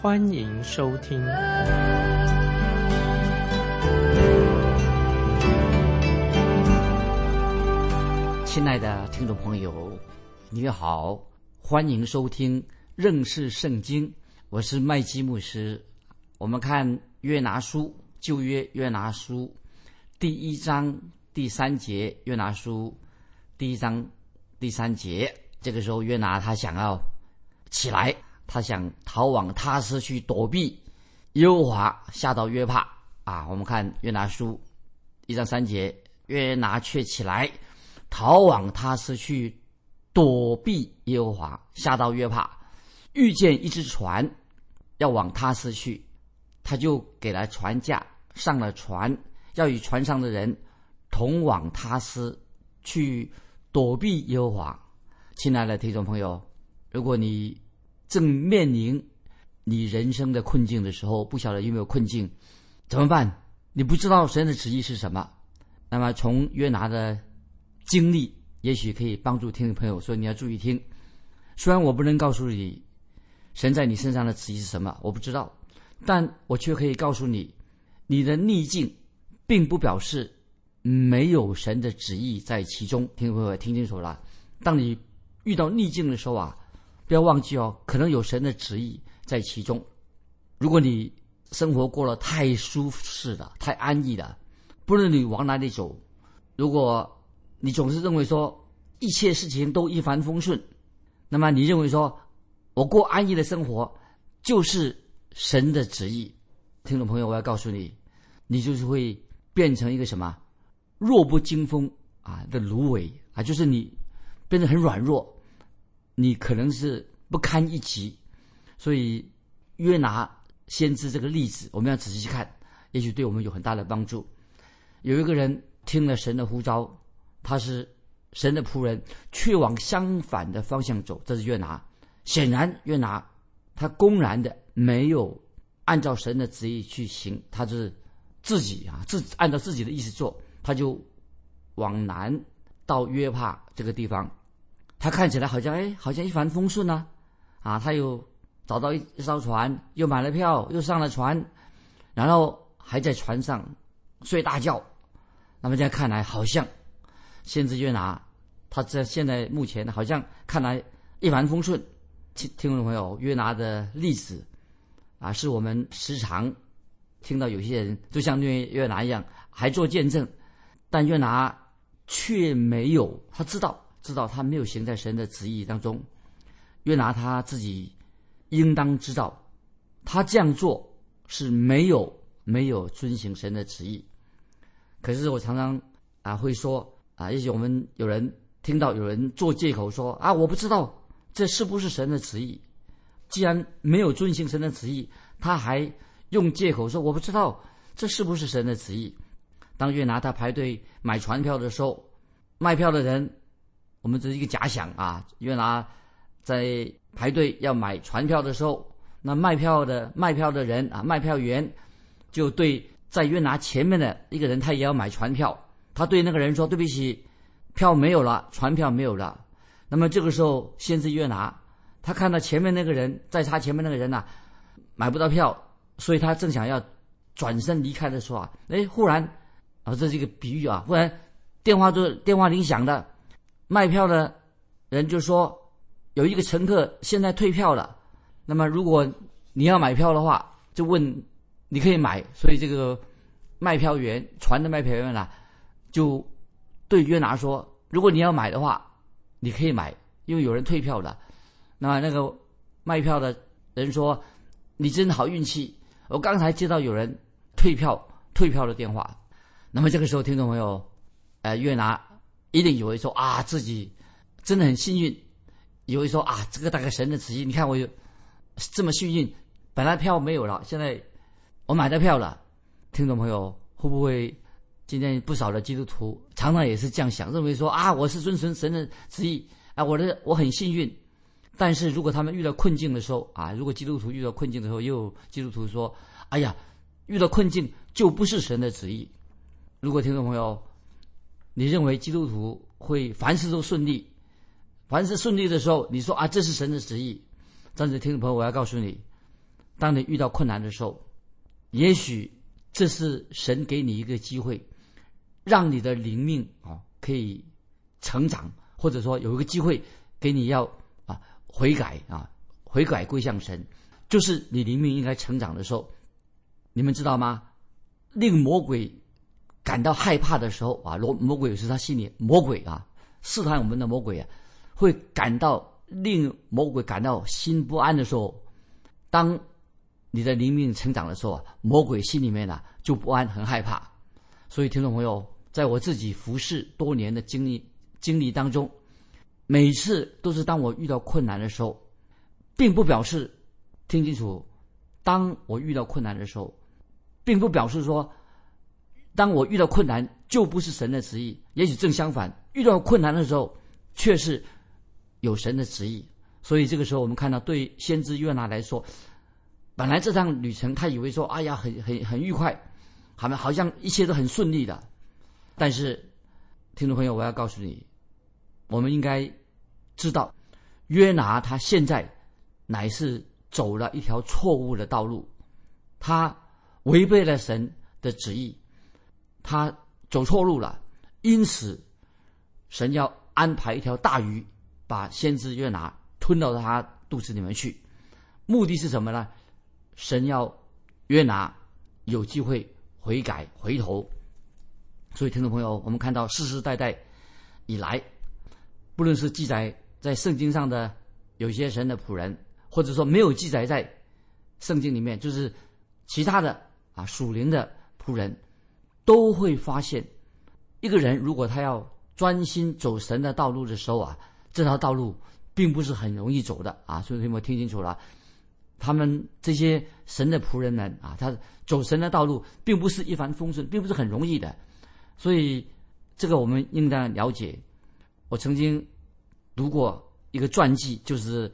欢迎收听。亲爱的听众朋友，你好，欢迎收听认识圣经。我是麦基牧师。我们看约拿书旧约约拿书第一章第三节，约拿书第一章第三节。这个时候，约拿他想要起来，他想逃往他斯去躲避耶和华，下到约帕啊。我们看约拿书一章三节，约拿却起来。逃往他斯去躲避耶和华，下到约帕，遇见一只船要往他斯去，他就给了船价，上了船，要与船上的人同往他斯去躲避耶和华。亲爱的听众朋友，如果你正面临你人生的困境的时候，不晓得有没有困境，怎么办？你不知道神的旨意是什么，那么从约拿的。经历也许可以帮助听众朋友，说你要注意听。虽然我不能告诉你神在你身上的旨意是什么，我不知道，但我却可以告诉你，你的逆境并不表示没有神的旨意在其中。听众朋友听清楚了，当你遇到逆境的时候啊，不要忘记哦，可能有神的旨意在其中。如果你生活过了太舒适了、太安逸了，不论你往哪里走，如果你总是认为说一切事情都一帆风顺，那么你认为说我过安逸的生活就是神的旨意？听众朋友，我要告诉你，你就是会变成一个什么弱不禁风啊的芦苇啊，就是你变得很软弱，你可能是不堪一击。所以约拿先知这个例子，我们要仔细去看，也许对我们有很大的帮助。有一个人听了神的呼召。他是神的仆人，却往相反的方向走。这是约拿。显然，约拿他公然的没有按照神的旨意去行，他是自己啊，自按照自己的意思做。他就往南到约帕这个地方，他看起来好像哎，好像一帆风顺呢。啊，他又找到一艘船，又买了票，又上了船，然后还在船上睡大觉。那么这样看来，好像。先知约拿，他在现在目前好像看来一帆风顺。听听众朋友，约拿的例子啊，是我们时常听到有些人就像约约拿一样，还做见证，但约拿却没有，他知道知道他没有行在神的旨意当中。约拿他自己应当知道，他这样做是没有没有遵行神的旨意。可是我常常啊会说。啊，也许我们有人听到有人做借口说啊，我不知道这是不是神的旨意。既然没有遵行神的旨意，他还用借口说我不知道这是不是神的旨意。当约拿他排队买船票的时候，卖票的人，我们只是一个假想啊。约拿在排队要买船票的时候，那卖票的卖票的人啊，卖票员就对在约拿前面的一个人，他也要买船票。他对那个人说：“对不起，票没有了，船票没有了。”那么这个时候，先是约拿，他看到前面那个人在他前面那个人呐，买不到票，所以他正想要转身离开的时候啊，哎，忽然啊，这是一个比喻啊，忽然电话就电话铃响了，卖票的人就说有一个乘客现在退票了，那么如果你要买票的话，就问你可以买，所以这个卖票员船的卖票员啊。就对约拿说：“如果你要买的话，你可以买，因为有人退票了。”那么那个卖票的人说：“你真好运气，我刚才接到有人退票退票的电话。”那么这个时候，听众朋友，呃，约拿一定以为说：“啊，自己真的很幸运。”以为说：“啊，这个大概神的旨意。你看我有这么幸运，本来票没有了，现在我买到票了。听众朋友，会不会今天不少的基督徒常常也是这样想，认为说啊，我是遵循神的旨意啊，我的我很幸运。但是如果他们遇到困境的时候啊，如果基督徒遇到困境的时候，又基督徒说，哎呀，遇到困境就不是神的旨意。如果听众朋友，你认为基督徒会凡事都顺利，凡事顺利的时候，你说啊，这是神的旨意。但是听众朋友，我要告诉你，当你遇到困难的时候，也许这是神给你一个机会，让你的灵命啊可以成长，或者说有一个机会给你要啊悔改啊悔改归向神，就是你灵命应该成长的时候。你们知道吗？令魔鬼。感到害怕的时候啊，魔魔鬼是他心里魔鬼啊，试探我们的魔鬼啊，会感到令魔鬼感到心不安的时候，当你的灵命成长的时候啊，魔鬼心里面呢就不安，很害怕。所以听众朋友，在我自己服侍多年的经历经历当中，每次都是当我遇到困难的时候，并不表示听清楚，当我遇到困难的时候，并不表示说。当我遇到困难，就不是神的旨意；也许正相反，遇到困难的时候，却是有神的旨意。所以这个时候，我们看到，对先知约拿来说，本来这趟旅程他以为说，哎呀，很很很愉快，好像好像一切都很顺利的。但是，听众朋友，我要告诉你，我们应该知道，约拿他现在乃是走了一条错误的道路，他违背了神的旨意。他走错路了，因此神要安排一条大鱼把先知约拿吞到他肚子里面去，目的是什么呢？神要约拿有机会悔改回头。所以，听众朋友，我们看到世世代代以来，不论是记载在圣经上的有些神的仆人，或者说没有记载在圣经里面，就是其他的啊属灵的仆人。都会发现，一个人如果他要专心走神的道路的时候啊，这条道路并不是很容易走的啊。所以，你们听清楚了？他们这些神的仆人们啊，他走神的道路并不是一帆风顺，并不是很容易的。所以，这个我们应当了解。我曾经读过一个传记，就是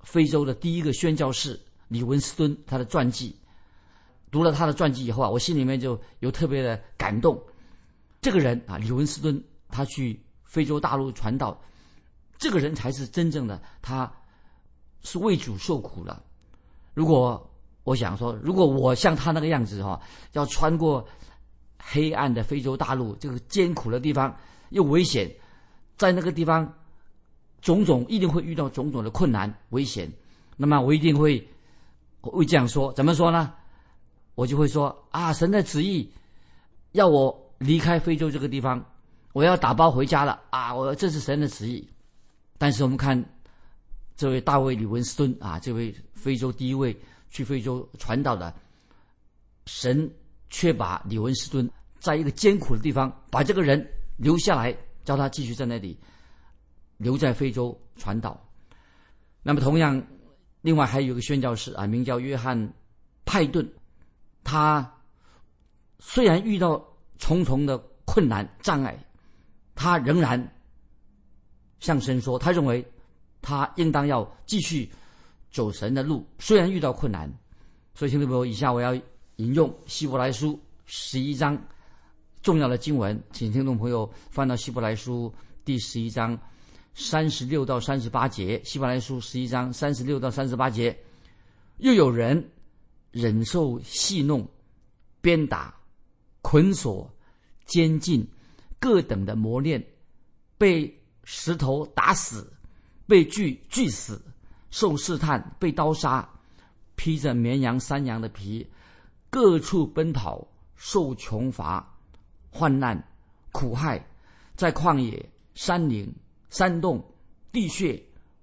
非洲的第一个宣教士李文斯顿他的传记。读了他的传记以后啊，我心里面就有特别的感动。这个人啊，李文斯顿，他去非洲大陆传道，这个人才是真正的，他是为主受苦了。如果我想说，如果我像他那个样子哈，要穿过黑暗的非洲大陆这个艰苦的地方，又危险，在那个地方种种一定会遇到种种的困难危险，那么我一定会会这样说，怎么说呢？我就会说啊，神的旨意要我离开非洲这个地方，我要打包回家了啊！我这是神的旨意。但是我们看这位大卫李文斯顿啊，这位非洲第一位去非洲传道的神，却把李文斯顿在一个艰苦的地方把这个人留下来，叫他继续在那里留在非洲传道。那么同样，另外还有一个宣教士啊，名叫约翰派顿。他虽然遇到重重的困难障碍，他仍然向神说，他认为他应当要继续走神的路。虽然遇到困难，所以听众朋友，以下我要引用希伯来书十一章重要的经文，请听众朋友翻到希伯来书第十一章三十六到三十八节。希伯来书十一章三十六到三十八节，又有人。忍受戏弄、鞭打、捆锁、监禁各等的磨练，被石头打死，被锯锯死，受试探，被刀杀，披着绵羊、山羊的皮，各处奔跑，受穷乏、患难、苦害，在旷野、山岭、山洞、地穴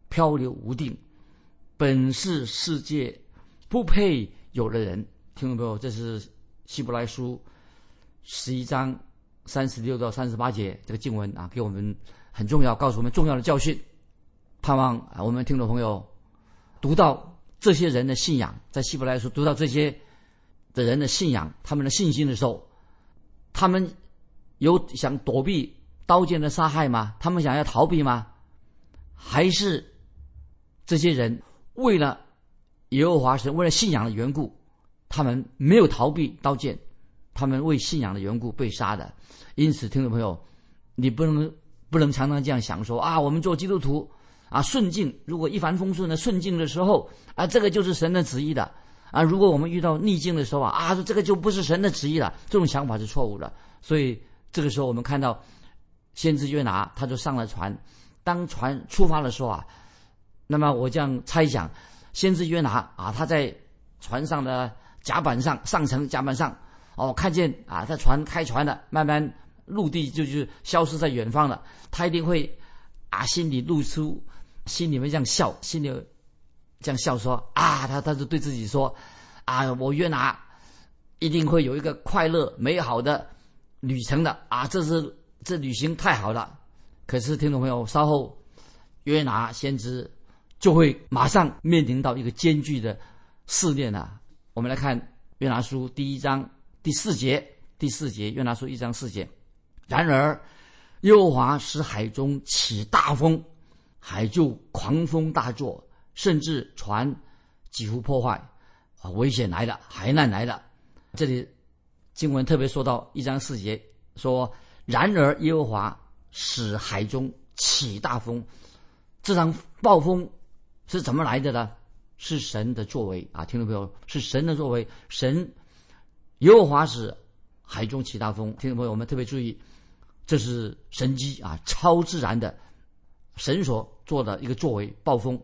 漂流无定，本是世界不配。有的人听懂没有？这是希伯来书十一章三十六到三十八节这个经文啊，给我们很重要，告诉我们重要的教训。盼望啊，我们听众朋友读到这些人的信仰，在希伯来书读到这些的人的信仰、他们的信心的时候，他们有想躲避刀剑的杀害吗？他们想要逃避吗？还是这些人为了耶和华神、为了信仰的缘故，他们没有逃避刀剑，他们为信仰的缘故被杀的？因此，听众朋友，你不能不能常常这样想说啊，我们做基督徒啊，顺境如果一帆风顺的顺境的时候啊，这个就是神的旨意的。啊，如果我们遇到逆境的时候啊，啊，这个就不是神的旨意了。这种想法是错误的。所以这个时候，我们看到先知约拿他就上了船。当船出发的时候啊，那么我这样猜想，先知约拿啊，他在船上的甲板上上层甲板上哦，看见啊，在船开船了慢慢陆地就就消失在远方了。他一定会啊，心里露出心里面这样笑，心里。这样笑说啊，他他就对自己说，啊，我约拿一定会有一个快乐美好的旅程的啊，这是这旅行太好了。可是听众朋友，稍后约拿先知就会马上面临到一个艰巨的试炼了。我们来看约拿书第一章第四节，第四节约拿书一章四节。然而，耶和华使海中起大风，海就狂风大作。甚至船几乎破坏，啊，危险来了，海难来了。这里经文特别说到一章四节，说：“然而耶和华使海中起大风。”这场暴风是怎么来的呢？是神的作为啊！听众朋友，是神的作为。神耶和华使海中起大风。听众朋友，我们特别注意，这是神机啊，超自然的神所做的一个作为，暴风。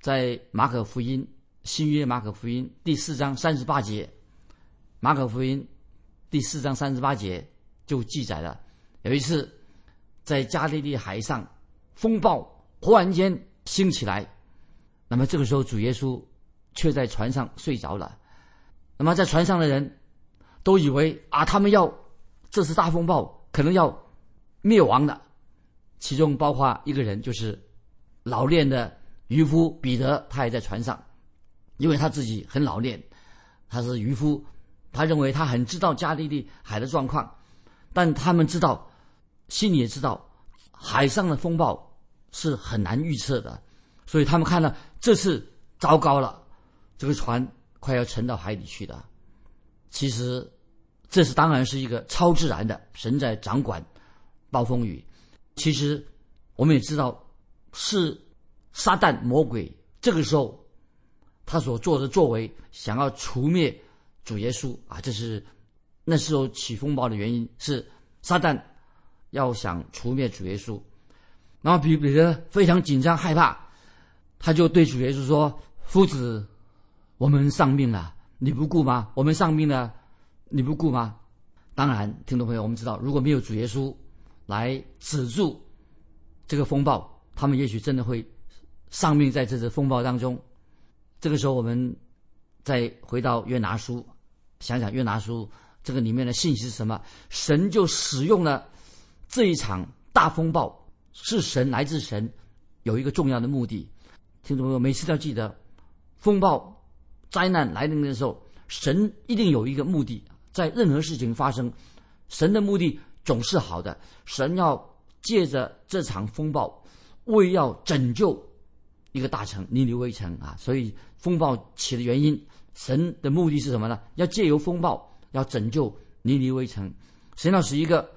在马可福音新约马可福音第四章三十八节，马可福音第四章三十八节就记载了，有一次在加利利海上，风暴忽然间兴起来，那么这个时候主耶稣却在船上睡着了，那么在船上的人都以为啊，他们要这是大风暴，可能要灭亡的，其中包括一个人，就是老练的。渔夫彼得，他也在船上，因为他自己很老练，他是渔夫，他认为他很知道加利利海的状况，但他们知道，心里也知道，海上的风暴是很难预测的，所以他们看到这次糟糕了，这个船快要沉到海里去了。其实，这是当然是一个超自然的，神在掌管暴风雨。其实，我们也知道是。撒旦魔鬼这个时候，他所做的作为，想要除灭主耶稣啊，这是那时候起风暴的原因，是撒旦要想除灭主耶稣。然后彼彼得非常紧张害怕，他就对主耶稣说：“夫子，我们丧命了，你不顾吗？我们丧命了，你不顾吗？”当然，听众朋友，我们知道，如果没有主耶稣来止住这个风暴，他们也许真的会。丧命在这次风暴当中，这个时候我们再回到约拿书，想想约拿书这个里面的信息是什么？神就使用了这一场大风暴，是神来自神，有一个重要的目的。听众朋友，每次都要记得，风暴灾难来临的时候，神一定有一个目的。在任何事情发生，神的目的总是好的。神要借着这场风暴，为要拯救。一个大城，尼尼微城啊，所以风暴起的原因，神的目的是什么呢？要借由风暴，要拯救尼尼微城。神要使一个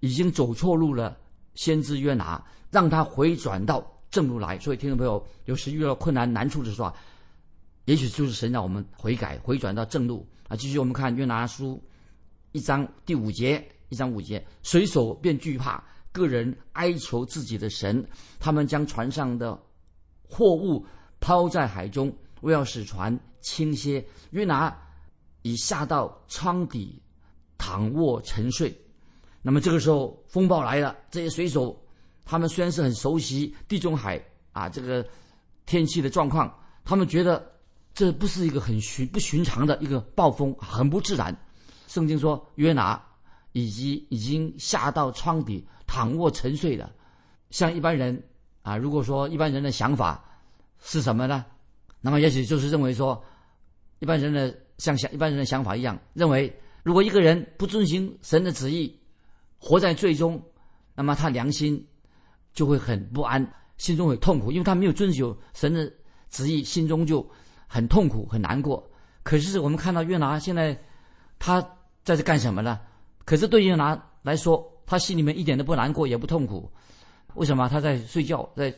已经走错路了先知约拿，让他回转到正路来。所以，听众朋友，有时遇到困难难处的时候啊，也许就是神让我们悔改，回转到正路啊。继续，我们看约拿书一章第五节，一章五节，水手便惧怕，个人哀求自己的神，他们将船上的。货物抛在海中，为要使船倾斜。约拿已下到舱底，躺卧沉睡。那么这个时候风暴来了，这些水手他们虽然是很熟悉地中海啊这个天气的状况，他们觉得这不是一个很寻不寻常的一个暴风，很不自然。圣经说约拿以及已经下到窗底躺卧沉睡的，像一般人。啊，如果说一般人的想法是什么呢？那么也许就是认为说，一般人的像想一般人的想法一样，认为如果一个人不遵行神的旨意，活在最终，那么他良心就会很不安，心中会痛苦，因为他没有遵守神的旨意，心中就很痛苦、很难过。可是我们看到约拿现在他在这干什么呢？可是对约拿来说，他心里面一点都不难过，也不痛苦。为什么？他在睡觉，在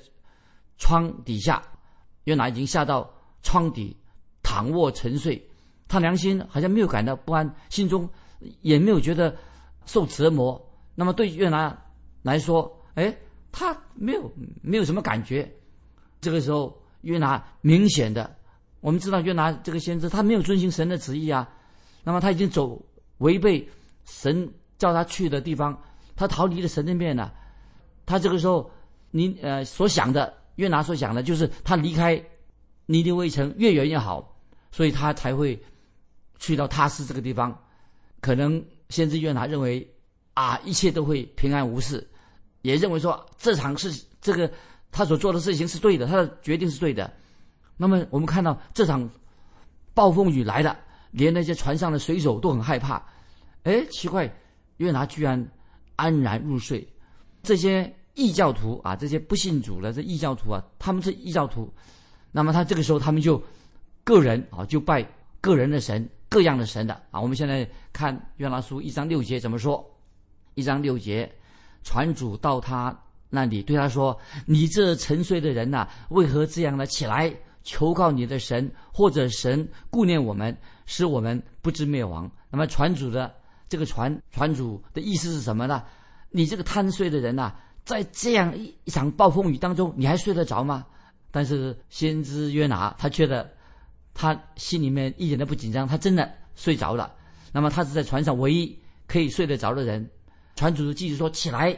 窗底下，约拿已经下到窗底躺卧沉睡，他良心好像没有感到不安，心中也没有觉得受折磨。那么对约拿来说，哎，他没有没有什么感觉。这个时候，约拿明显的，我们知道约拿这个先知，他没有遵循神的旨意啊。那么他已经走违背神叫他去的地方，他逃离了神的面了。他这个时候，你呃所想的，约拿所想的就是他离开尼尼微城越远越好，所以他才会去到他斯这个地方。可能先知约拿认为。啊，一切都会平安无事，也认为说这场事这个他所做的事情是对的，他的决定是对的。那么我们看到这场暴风雨来了，连那些船上的水手都很害怕。哎，奇怪，约拿居然安然入睡。这些异教徒啊，这些不信主的这异教徒啊，他们是异教徒。那么他这个时候他们就个人啊就拜个人的神，各样的神的啊。我们现在看约拿书一章六节怎么说。一章六节，船主到他那里对他说：“你这沉睡的人呐，为何这样的起来求告你的神，或者神顾念我们，使我们不知灭亡？”那么船主的这个船船主的意思是什么呢？你这个贪睡的人呐，在这样一一场暴风雨当中，你还睡得着吗？但是先知约拿他觉得他心里面一点都不紧张，他真的睡着了。那么他是在船上唯一可以睡得着的人。船主的继续说：“起来，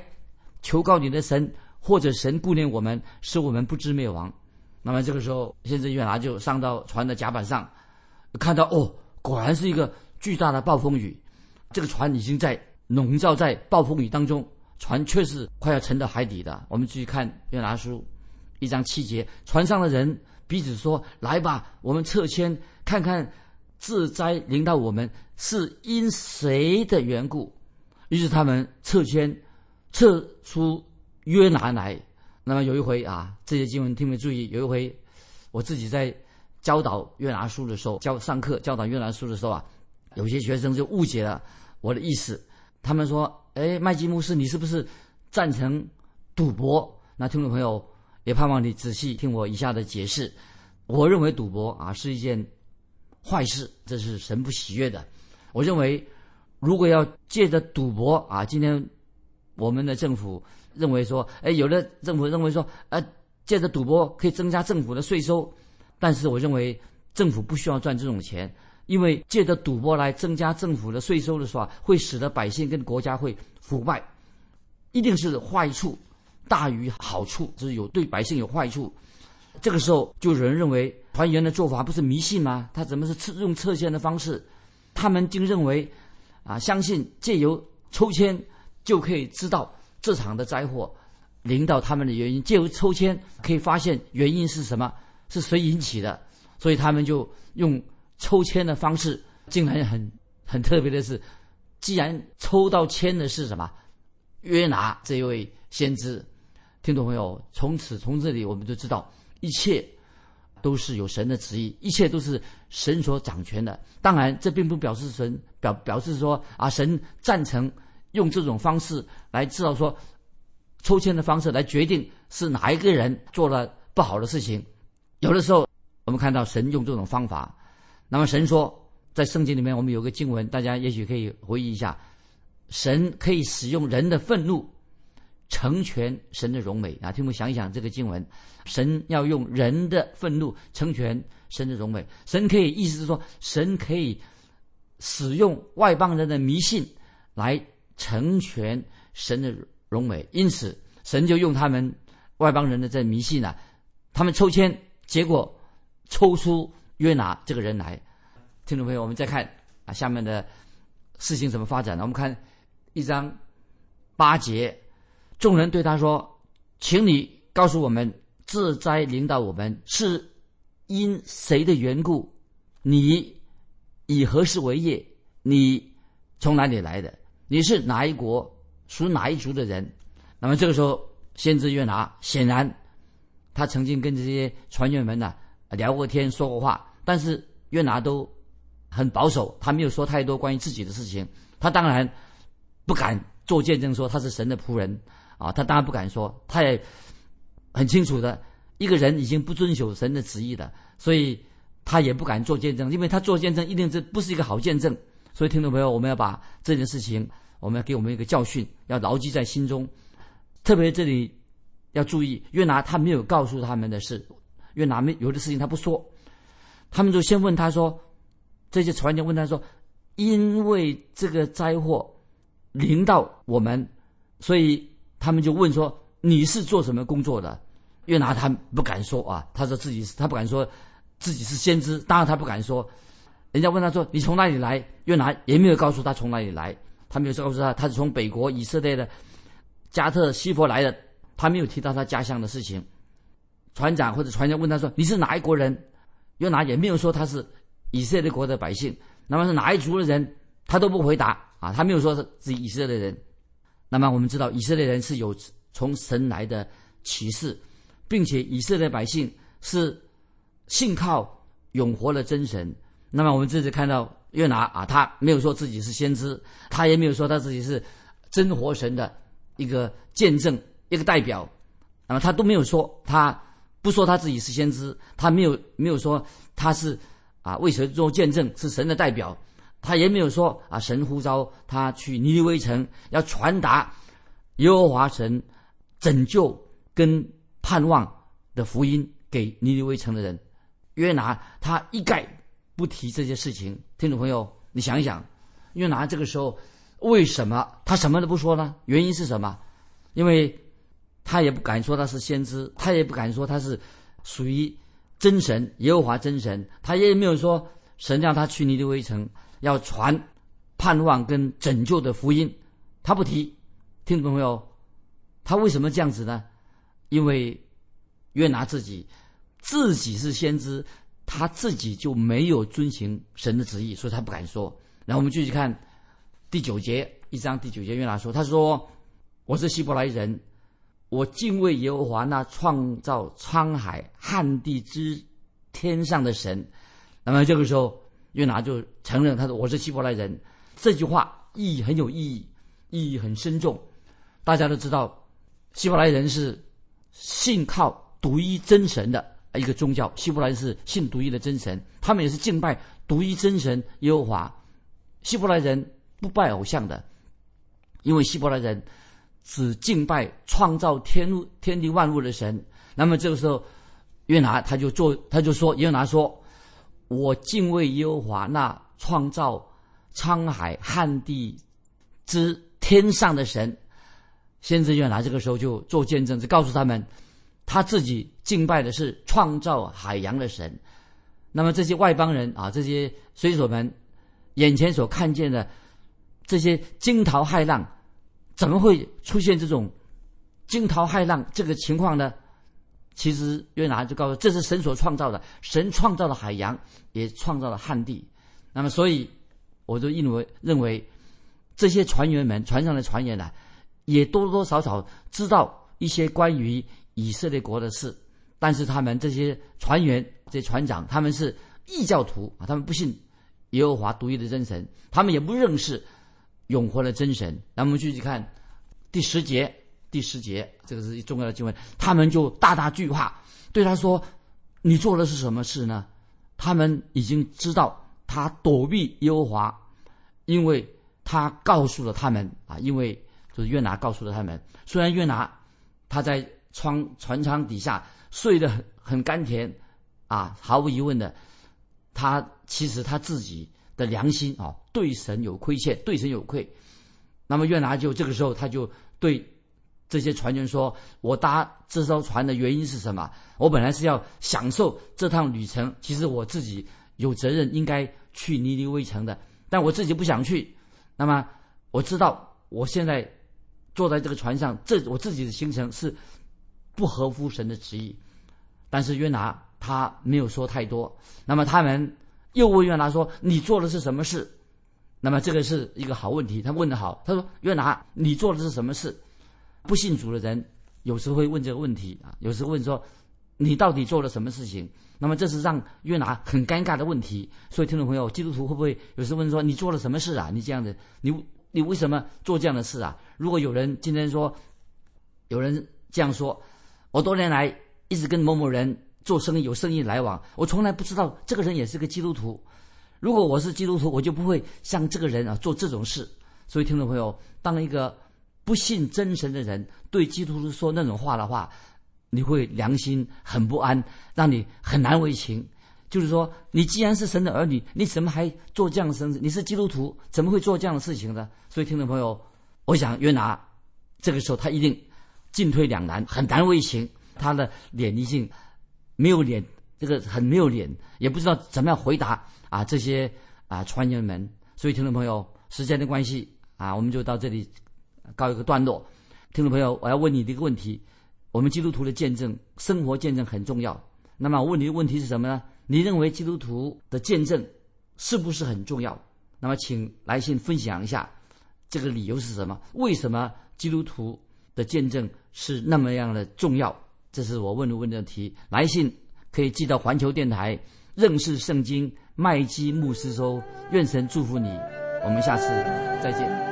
求告你的神，或者神顾念我们，使我们不知灭亡。”那么这个时候，先知约拿就上到船的甲板上，看到哦，果然是一个巨大的暴风雨。这个船已经在笼罩在暴风雨当中，船却是快要沉到海底的。我们继续看约拿书一章七节，船上的人彼此说：“来吧，我们撤迁，看看自灾临到我们是因谁的缘故。”于是他们撤迁，撤出约拿来。那么有一回啊，这些经文听没注意？有一回，我自己在教导约拿书的时候，教上课教导约拿书的时候啊，有些学生就误解了我的意思。他们说：“哎，麦基牧师，你是不是赞成赌博？”那听众朋友也盼望你仔细听我以下的解释。我认为赌博啊是一件坏事，这是神不喜悦的。我认为。如果要借着赌博啊，今天我们的政府认为说，哎，有的政府认为说，呃，借着赌博可以增加政府的税收，但是我认为政府不需要赚这种钱，因为借着赌博来增加政府的税收的时候，会使得百姓跟国家会腐败，一定是坏处大于好处，就是有对百姓有坏处。这个时候就有人认为团员的做法不是迷信吗？他怎么是用测线的方式？他们竟认为。啊，相信借由抽签就可以知道这场的灾祸临到他们的原因。借由抽签可以发现原因是什么，是谁引起的，所以他们就用抽签的方式。竟然很很特别的是，既然抽到签的是什么，约拿这一位先知，听众朋友，从此从这里我们就知道一切。都是有神的旨意，一切都是神所掌权的。当然，这并不表示神表表示说啊，神赞成用这种方式来知道说抽签的方式来决定是哪一个人做了不好的事情。有的时候，我们看到神用这种方法。那么神说，在圣经里面，我们有个经文，大家也许可以回忆一下：神可以使用人的愤怒。成全神的荣美啊！听我们想一想这个经文，神要用人的愤怒成全神的荣美。神可以意思是说，神可以使用外邦人的迷信来成全神的荣美。因此，神就用他们外邦人的这迷信呢，他们抽签，结果抽出约拿这个人来。听众朋友，我们再看啊，下面的事情怎么发展呢？我们看一章八节。众人对他说：“请你告诉我们，自灾领导我们是因谁的缘故？你以何事为业？你从哪里来的？你是哪一国属哪一族的人？那么这个时候，先知约拿显然他曾经跟这些船员们呢聊过天、说过话，但是约拿都很保守，他没有说太多关于自己的事情。他当然不敢做见证，说他是神的仆人啊，他当然不敢说。他也很清楚的，一个人已经不遵守神的旨意的，所以他也不敢做见证，因为他做见证一定这不是一个好见证。所以，听众朋友，我们要把这件事情，我们要给我们一个教训，要牢记在心中。特别这里要注意，约拿他没有告诉他们的事，约拿没有的事情他不说，他们就先问他说，这些船员问他说，因为这个灾祸临到我们，所以他们就问说，你是做什么工作的？约拿他不敢说啊，他说自己是他不敢说自己是先知，当然他不敢说。人家问他说：“你从哪里来？”约拿也没有告诉他从哪里来，他没有告诉他他是从北国以色列的加特西佛来的，他没有提到他家乡的事情。船长或者船员问他说：“你是哪一国人？”约拿也没有说他是以色列国的百姓，那么是哪一族的人，他都不回答啊，他没有说自己以色列人。那么我们知道以色列人是有从神来的启示，并且以色列百姓是信靠永活的真神。那么我们这次看到约拿啊，他没有说自己是先知，他也没有说他自己是真活神的一个见证、一个代表，那么他都没有说，他不说他自己是先知，他没有没有说他是啊为神做见证是神的代表，他也没有说啊神呼召他去尼尼微城要传达耶和华神拯救跟盼望的福音给尼尼微城的人，约拿他一概。不提这些事情，听众朋友，你想一想，约拿这个时候为什么他什么都不说呢？原因是什么？因为他也不敢说他是先知，他也不敢说他是属于真神耶和华真神，他也没有说神让他去尼尼微城要传盼望跟拯救的福音，他不提。听众朋友，他为什么这样子呢？因为约拿自己自己是先知。他自己就没有遵行神的旨意，所以他不敢说。然后我们继续看第九节，一章第九节，约拿说：“他说我是希伯来人，我敬畏耶和华那创造沧海旱地之天上的神。”那么这个时候，约拿就承认他说：“我是希伯来人。”这句话意义很有意义，意义很深重。大家都知道，希伯来人是信靠独一真神的。一个宗教，希伯来人是信独一的真神，他们也是敬拜独一真神耶和华。希伯来人不拜偶像的，因为希伯来人只敬拜创造天天地万物的神。那么这个时候，约拿他就做，他就说，约拿说：“我敬畏耶和华那创造沧海旱地之天上的神。”先知约拿这个时候就做见证，就告诉他们。他自己敬拜的是创造海洋的神，那么这些外邦人啊，这些水手们眼前所看见的这些惊涛骇浪，怎么会出现这种惊涛骇浪这个情况呢？其实约拿就告诉这是神所创造的，神创造了海洋，也创造了旱地。那么，所以我就认为认为这些船员们船上的船员呢，也多多少少知道一些关于。以色列国的事，但是他们这些船员、这船长，他们是异教徒啊，他们不信耶和华独一的真神，他们也不认识永活的真神。那我们继续看第十节，第十节这个是重要的经文，他们就大大惧怕，对他说：“你做的是什么事呢？”他们已经知道他躲避耶和华，因为他告诉了他们啊，因为就是约拿告诉了他们，虽然约拿他在。窗船舱底下睡得很很甘甜，啊，毫无疑问的，他其实他自己的良心啊，对神有亏欠，对神有愧。那么约拿就这个时候他就对这些船员说：“我搭这艘船的原因是什么？我本来是要享受这趟旅程，其实我自己有责任应该去尼尼微城的，但我自己不想去。那么我知道我现在坐在这个船上，这我自己的行程是。”不合乎神的旨意，但是约拿他没有说太多。那么他们又问约拿说：“你做的是什么事？”那么这个是一个好问题，他问的好。他说：“约拿，你做的是什么事？”不信主的人有时候会问这个问题啊，有时候问说：“你到底做了什么事情？”那么这是让约拿很尴尬的问题。所以听众朋友，基督徒会不会有时候问说：“你做了什么事啊？你这样子，你你为什么做这样的事啊？”如果有人今天说，有人这样说：“我多年来一直跟某某人做生意，有生意来往，我从来不知道这个人也是个基督徒。”如果我是基督徒，我就不会像这个人啊做这种事。所以，听众朋友，当一个不信真神的人对基督徒说那种话的话，你会良心很不安，让你很难为情。就是说，你既然是神的儿女，你怎么还做这样的事？你是基督徒，怎么会做这样的事情呢？所以，听众朋友，我想约拿这个时候他一定进退两难，很难为情。他的脸一定没有脸，这个很没有脸，也不知道怎么样回答。啊，这些啊传言们，所以听众朋友，时间的关系啊，我们就到这里告一个段落。听众朋友，我要问你的一个问题：我们基督徒的见证，生活见证很重要。那么我问你的问题是什么呢？你认为基督徒的见证是不是很重要？那么请来信分享一下，这个理由是什么？为什么基督徒的见证是那么样的重要？这是我问的问的题。来信可以寄到环球电台认识圣经。麦基牧师说：“愿神祝福你，我们下次再见。”